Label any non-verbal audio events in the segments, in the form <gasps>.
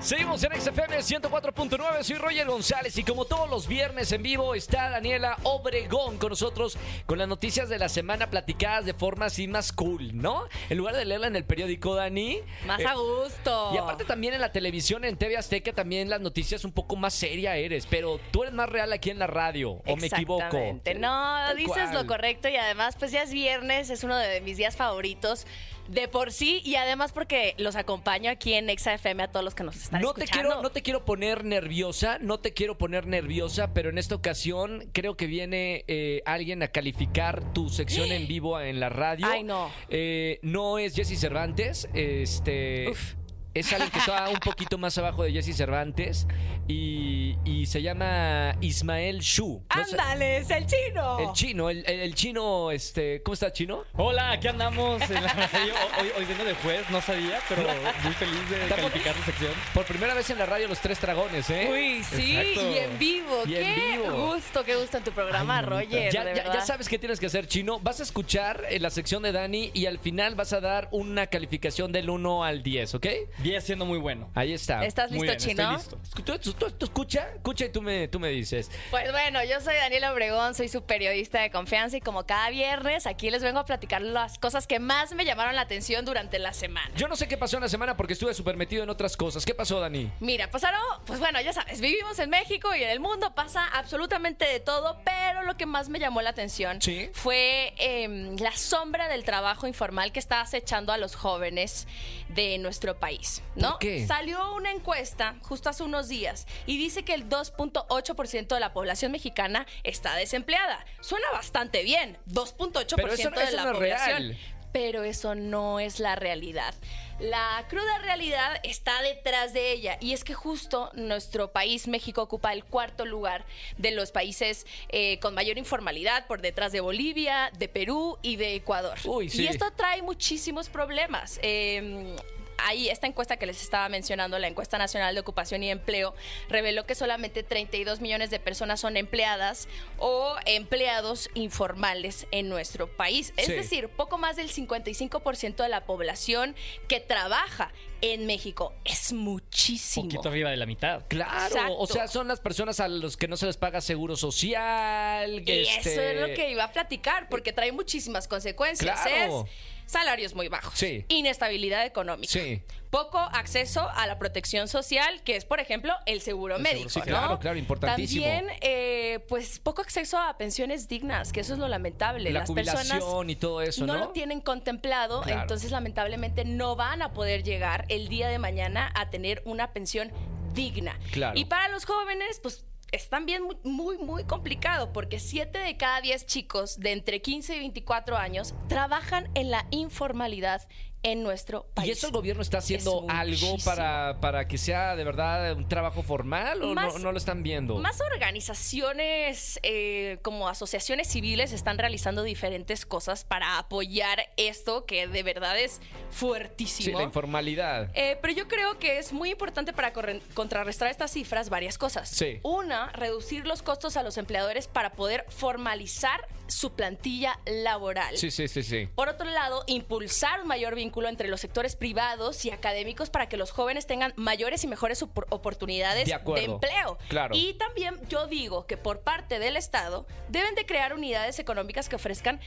Seguimos en XFM 104.9, soy Roger González y como todos los viernes en vivo está Daniela Obregón con nosotros con las noticias de la semana platicadas de forma así más cool, ¿no? En lugar de leerla en el periódico, Dani. Más eh, a gusto. Y aparte también en la televisión, en TV Azteca, también las noticias un poco más seria eres, pero tú eres más real aquí en la radio, ¿o me equivoco? Exactamente. No, dices cual. lo correcto y además pues ya es viernes, es uno de mis días favoritos de por sí y además porque los acompaño aquí en Exa FM a todos los que nos están No te, escuchando. quiero, no te quiero poner nerviosa, no te quiero poner nerviosa, pero en esta ocasión creo que viene eh, alguien a calificar tu sección en <gasps> vivo en la radio. Ay, no. Eh, no es Jesse Cervantes, este... Uf. Es alguien que está un poquito más abajo de Jesse Cervantes y, y se llama Ismael Shu. No sé- ¡Ándale, es el chino! el chino, el, el- el chino, este, ¿cómo está chino? Hola, aquí andamos en la radio. <laughs> Hoy, hoy vengo de juez, no sabía, pero muy feliz de Estamos- calificar tu sección. Por primera vez en la radio Los Tres Dragones, ¿eh? Uy, sí, Exacto. y en vivo. Y en qué vivo. gusto, qué gusto en tu programa, Roger. Ya, de ya- ya verdad. sabes qué tienes que hacer, Chino. Vas a escuchar en la sección de Dani y al final vas a dar una calificación del 1 al 10, ¿ok? Viene siendo muy bueno. Ahí está. ¿Estás Muy listo, bien, chino? estoy listo. Tú, tú- tú- tú escucha, escucha y tú me, tú me dices. Pues bueno, yo soy Daniela Obregón, soy su periodista de confianza y como cada viernes aquí les vengo a platicar las cosas que más me llamaron la atención durante la semana. Yo no sé qué pasó en la semana porque estuve súper metido en otras cosas. ¿Qué pasó, Dani? Mira, pasaron, pues bueno, ya sabes, vivimos en México y en el mundo pasa absolutamente de todo, pero lo que más me llamó la atención Sí. fue em, la sombra del trabajo informal que está acechando a los jóvenes de nuestro país, ¿no? ¿Por qué? Salió una encuesta justo hace unos días y dice que el 2.8% de la población mexicana está desempleada. Suena bastante bien, 2.8% Pero eso- de la no población. real. Pero eso no es la realidad. La cruda realidad está detrás de ella y es que justo nuestro país, México, ocupa el cuarto lugar de los países eh, con mayor informalidad por detrás de Bolivia, de Perú y de Ecuador. Uy, sí. Y esto trae muchísimos problemas. Eh, Ahí, esta encuesta que les estaba mencionando, la encuesta nacional de ocupación y empleo, reveló que solamente 32 millones de personas son empleadas o empleados informales en nuestro país. Es Sí. decir, poco más del 55% de la población que trabaja en México. Es muchísimo. poquito arriba de la mitad. Claro, Exacto. o sea, son las personas a los que no se les paga seguro social. Y este- eso es lo que iba a platicar, porque trae muchísimas consecuencias. Claro. Es salarios muy bajos, Sí. inestabilidad económica, Sí. poco acceso a la protección social, que es, por ejemplo, el seguro El médico. seguro, sí, ¿no? claro, claro, importantísimo. También, eh, pues, poco acceso a pensiones dignas, que eso es lo lamentable. La Las personas y todo eso, ¿no? lo tienen contemplado, Claro. entonces lamentablemente no van a poder llegar el día de mañana a tener una pensión digna. Claro. Y para los jóvenes, pues es también muy, muy, complicado porque 7 de cada 10 chicos de entre 15 y 24 años trabajan en la informalidad en nuestro país. ¿Y eso el gobierno está haciendo Es algo para, para que sea de verdad un trabajo formal o Más- no, no lo están viendo? Más organizaciones eh, como asociaciones civiles están realizando diferentes cosas para apoyar esto que de verdad es sí, fuertísimo. la informalidad. Eh, pero yo creo que es muy importante para contrarrestar estas cifras varias cosas. Sí. Una, reducir los costos a los empleadores para poder formalizar su plantilla laboral. Sí, sí, sí, sí. Por otro lado, impulsar un mayor vínculo entre los sectores privados y académicos para que los jóvenes tengan mayores y mejores opor- oportunidades De empleo. Claro. Y también yo digo que por parte del Estado deben de crear unidades económicas que ofrezcan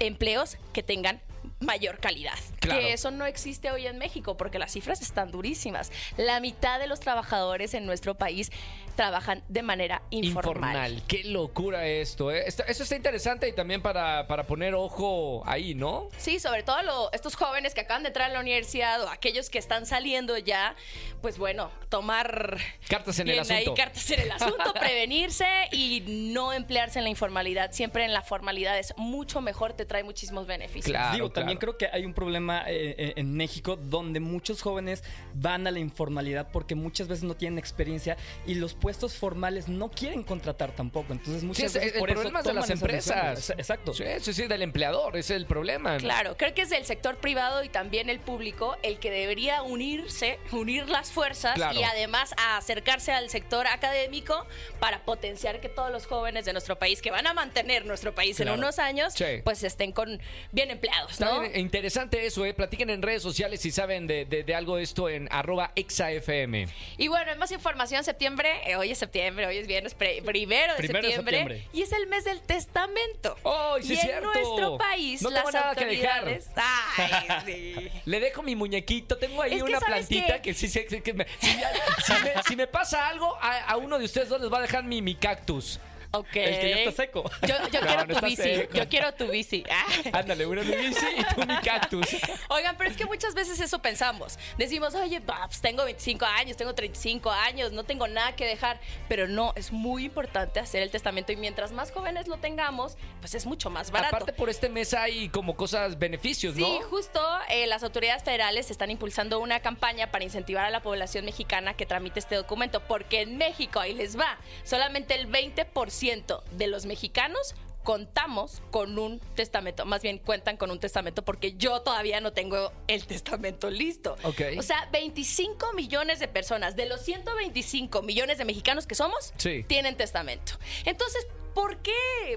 empleos que tengan mayor calidad. Claro. Que eso no existe hoy en México porque las cifras están durísimas. La mitad de los trabajadores en nuestro país trabajan de manera informal. Qué locura esto, ¿eh? Eso está interesante y también para, para poner ojo ahí, ¿no? Sí, sobre todo lo- estos jóvenes que acaban de entrar a la universidad o aquellos que están saliendo ya, pues bueno, tomar Cartas en el bien ahí asunto. cartas en el asunto, <laughs> prevenirse y no emplearse en la informalidad. Siempre en la formalidad es mucho mejor, te trae muchísimos beneficios. Claro, Digo, claro. también creo que hay un problema eh, eh, en México donde muchos jóvenes van a la informalidad porque muchas veces no tienen experiencia y los puestos formales no quieren contratar tampoco. Entonces Sí, muchas es- veces el por problema eso es de las empresas. Ex- Exacto. Sí, sí, sí, del empleador, ese es el problema. Claro, creo que es del sector privado y también el público el que debería unirse, unir las fuerzas Claro. y además a acercarse al sector académico para potenciar que todos los jóvenes de nuestro país que van a mantener nuestro país Claro. en unos años, Sí. pues estén con bien empleados, bien, interesante eso, ¿eh? Platiquen en redes sociales si saben de, de- de algo de esto en arroba exafm. Y bueno, en más información, septiembre, eh, hoy es septiembre, hoy es viernes pre- primero de Primero de septiembre, y es el mes del testamento. ¡Ay, sí y es en cierto! nuestro país, No tengo las nada que dejar. autoridades. Ay, sí. <laughs> Le dejo mi muñequito, tengo ahí Es una ¿sabes plantita que sí, sí, sí, que me- si, ya- si me, si me pasa algo, a, a uno de ustedes dos les va a dejar mi, mi cactus. Ok. El que ya está seco. Yo, yo No, <laughs> quiero no tu bici. seco. Yo quiero tu bici. Ah. Ándale, una mi bici y tú mi <laughs> cactus. Oigan, pero es que muchas veces eso pensamos. Decimos, oye, pa, pues tengo 25 años, tengo 35 años, no tengo nada que dejar. Pero no, es muy importante hacer el testamento y mientras más jóvenes lo tengamos, pues es mucho más barato. Aparte por este mes hay como cosas, beneficios, ¿no? Sí, justo eh, las autoridades federales están impulsando una campaña para incentivar a la población mexicana que tramite este documento, porque en México, ahí les va, solamente el 20% de los mexicanos contamos con un testamento, más bien cuentan con un testamento porque yo todavía no tengo el testamento listo. O sea, 25 millones de personas, de los 125 millones de mexicanos que somos, Sí. tienen testamento. Entonces, ¿por qué?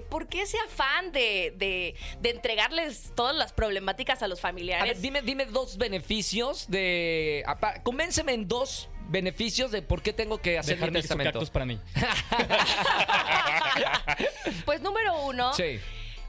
¿Por qué ese afán de, de- de entregarles todas las problemáticas a los A familiares? ver, dime, dime dos beneficios de... Convénceme en dos beneficios de por qué tengo que hacer Dejar mi testamento. cactus para mí. <laughs> Pues número uno, Sí.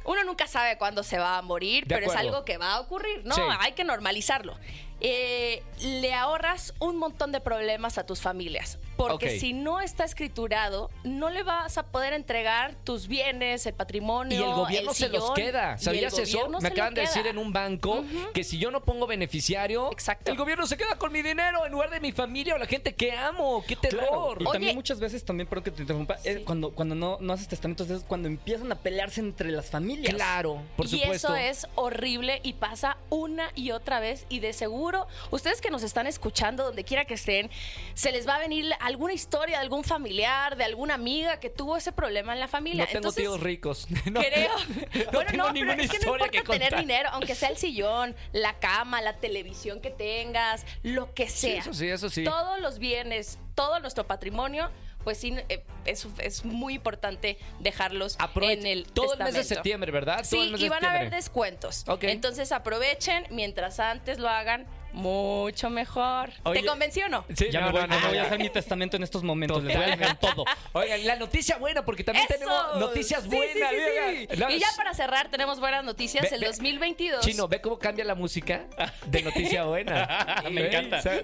uno nunca sabe cuándo se va a morir, De pero es algo que va a ocurrir, ¿no? Sí. Hay que normalizarlo. Eh, le ahorras un montón de problemas a tus familias. Porque si no está escriturado, no le vas a poder entregar tus bienes, el patrimonio. Y el gobierno se los queda. y ¿Sabías eso? Me acaban de decir en un banco que si yo no pongo beneficiario, Exacto. el gobierno se queda con mi dinero en lugar de mi familia o la gente que amo. ¡Qué terror! Claro. Y Oye. también muchas veces, también, perdón que te interrumpa, es Sí. cuando, cuando no, no haces testamentos, es cuando empiezan a pelearse entre las familias. Claro, por y supuesto. eso es horrible y pasa una y otra vez. Y de seguro, ustedes que nos están escuchando, donde quiera que estén, se les va a venir alguna historia de algún familiar, de alguna amiga que tuvo ese problema en la familia. No tengo Entonces, tíos ricos. <laughs> No, Creo. <laughs> no bueno, tengo no, pero ninguna es que no importa que tener dinero, aunque sea el <laughs> sillón, la cama, la televisión que tengas, lo que Sí, sea. eso sí, eso sí. Todos los bienes, todo nuestro patrimonio, pues sí, eh, es, es muy importante dejarlos Aprove- en el todo el mes de septiembre, ¿verdad? Todo el Sí, mes y de van a haber descuentos. Ok. Entonces aprovechen, mientras antes lo hagan, mucho mejor. Oye, ¿Te convenció o no? Sí, Ya no, me voy, no, voy a hacer mi testamento en estos momentos. Les voy a dejar todo. Oigan, la noticia buena, porque también ¡Eso! tenemos noticias buenas. sí, sí, oigan. sí. La- Y ya para cerrar, tenemos buenas noticias. Ve- el ve- 2022. Chino, ve cómo cambia la música de noticia buena. <laughs> Me encanta. Qué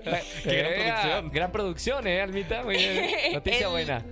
gran Eh, producción. Gran producción, ¿eh, Almita? Muy bien. <laughs> Noticia el buena.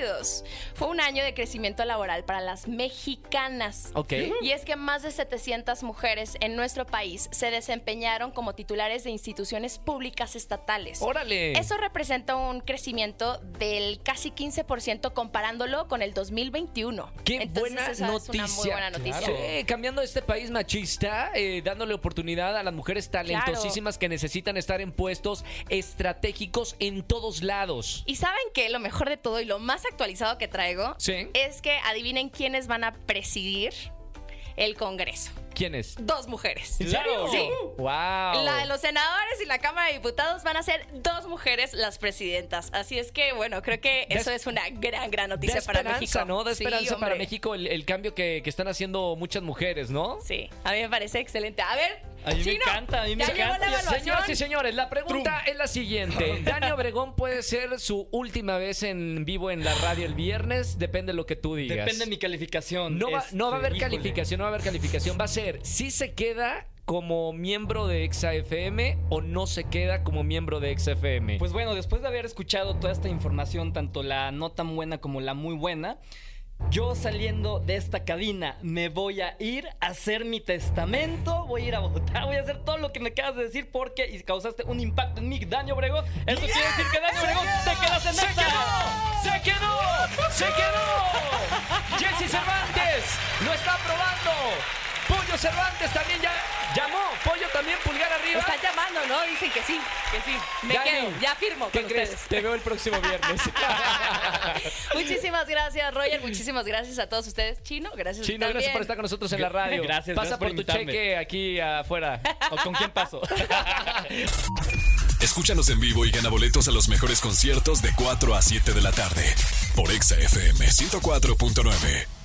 2022 fue un año de crecimiento laboral para las mexicanas. Ok. Y es que más de 700 mujeres en nuestro país se desempeñaron como titulares de instituciones públicas estatales. Órale. Eso representa un crecimiento del casi 15% comparándolo con el 2021. Qué Entonces, buena esa noticia. Es una muy buena noticia. Sí, cambiando este país machista, eh, dándole oportunidad a las mujeres talentosísimas que necesitan estar en puestos estratégicos en todos lados. Y saben que lo mejor de todo y lo más actualizado que traigo Sí. es que adivinen quiénes van a presidir el Congreso. ¿Quién es? Dos mujeres. ¿En serio? Sí. ¡Wow! La de los senadores y la Cámara de Diputados van a ser dos mujeres las presidentas. Así es que, bueno, creo que eso es- es una gran, gran noticia para México. ¿no? Da Sí, esperanza para. México el, el cambio que, que están haciendo muchas mujeres, ¿no? Sí, a mí me parece excelente. A ver, A mí me encanta, a mí me encanta. Señoras y señores, la pregunta es la siguiente. <laughs> ¿Dani Obregón puede ser su última vez en vivo en la radio el viernes? Depende de lo que tú digas. Depende de mi calificación. No va, Este, no va a haber híjole. calificación, no va a haber calificación. Va a ser si se queda como miembro de ExaFM o no se queda como miembro de ExaFM. Pues bueno, después de haber escuchado toda esta información, tanto la no tan buena como la muy buena, yo saliendo de esta cabina me voy a ir a hacer mi testamento, voy a ir a votar, voy a hacer todo lo que me acabas de decir porque y causaste un impacto en mí, Dani Obregón. Eso quiere decir que Dani Obregón te quedas en ¡Se quedó! ¡Se quedó! ¡Se quedó! <laughs> Jesse Cervantes lo está probando. Pollo Cervantes también ya, Llamó, Pollo también, pulgar arriba. Están llamando, ¿no? Dicen que sí, que sí. Me Dani, quedo, ya firmo ¿Qué con crees? ustedes. Te veo el próximo viernes. <laughs> <laughs> Muchísimas gracias, Roger. Muchísimas gracias a todos ustedes. Chino, gracias. Chino, también. gracias por estar con nosotros en la radio. Gracias, Pasa gracias por por tu cheque aquí afuera. ¿O con quién paso? <laughs> Escúchanos en vivo y gana boletos a los mejores conciertos de 4 a 7 de la tarde por Exa FM 104.9.